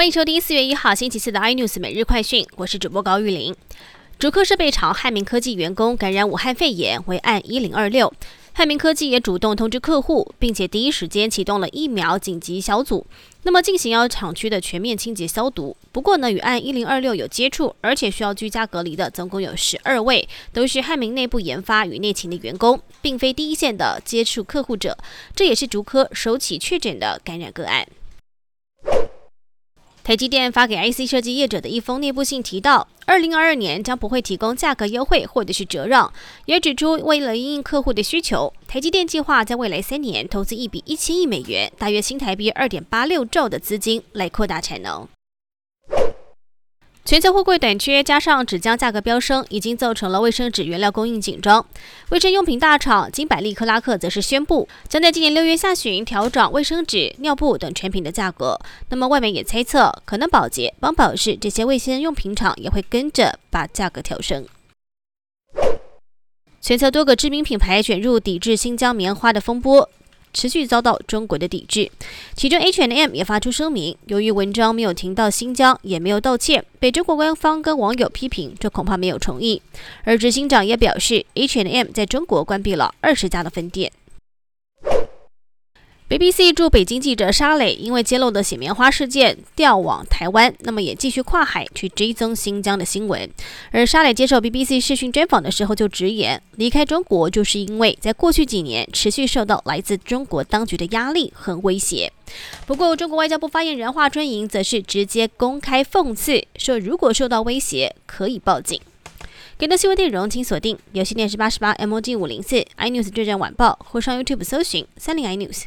欢迎收听四月一号星期四的 iNews 每日快讯，我是主播高玉玲。竹科设备厂汉明科技员工感染武汉肺炎为案一零二六，汉明科技也主动通知客户，并且第一时间启动了疫苗紧急小组，那么进行要厂区的全面清洁消毒。不过呢，与案一零二六有接触，而且需要居家隔离的，总共有十二位，都是汉明内部研发与内勤的员工，并非第一线的接触客户者。这也是竹科首起确诊的感染个案。台积电发给 IC 设计业者的一封内部信提到，二零二二年将不会提供价格优惠或者是折让，也指出为了应应客户的需求，台积电计划在未来三年投资一笔一千亿美元，大约新台币二点八六兆的资金来扩大产能。全球货柜短缺，加上纸浆价格飙升，已经造成了卫生纸原料供应紧张。卫生用品大厂金百利克拉克则是宣布，将在今年六月下旬调整卫生纸、尿布等全品的价格。那么外媒也猜测，可能保洁、帮宝适这些卫生用品厂也会跟着把价格调升。全球多个知名品牌卷入抵制新疆棉花的风波。持续遭到中国的抵制，其中 H and M 也发出声明，由于文章没有提到新疆，也没有道歉，被中国官方跟网友批评，这恐怕没有诚意。而执行长也表示 H and M 在中国关闭了二十家的分店。BBC 驻北京记者沙磊因为揭露的洗棉花事件调往台湾，那么也继续跨海去追踪新疆的新闻。而沙磊接受 BBC 视讯专访的时候就直言，离开中国就是因为在过去几年持续受到来自中国当局的压力和威胁。不过，中国外交部发言人华春莹则是直接公开讽刺说，如果受到威胁可以报警。更多新闻内容请锁定有线电视八十八 MOD 五零四 iNews 对战晚报，或上 YouTube 搜寻三零 iNews。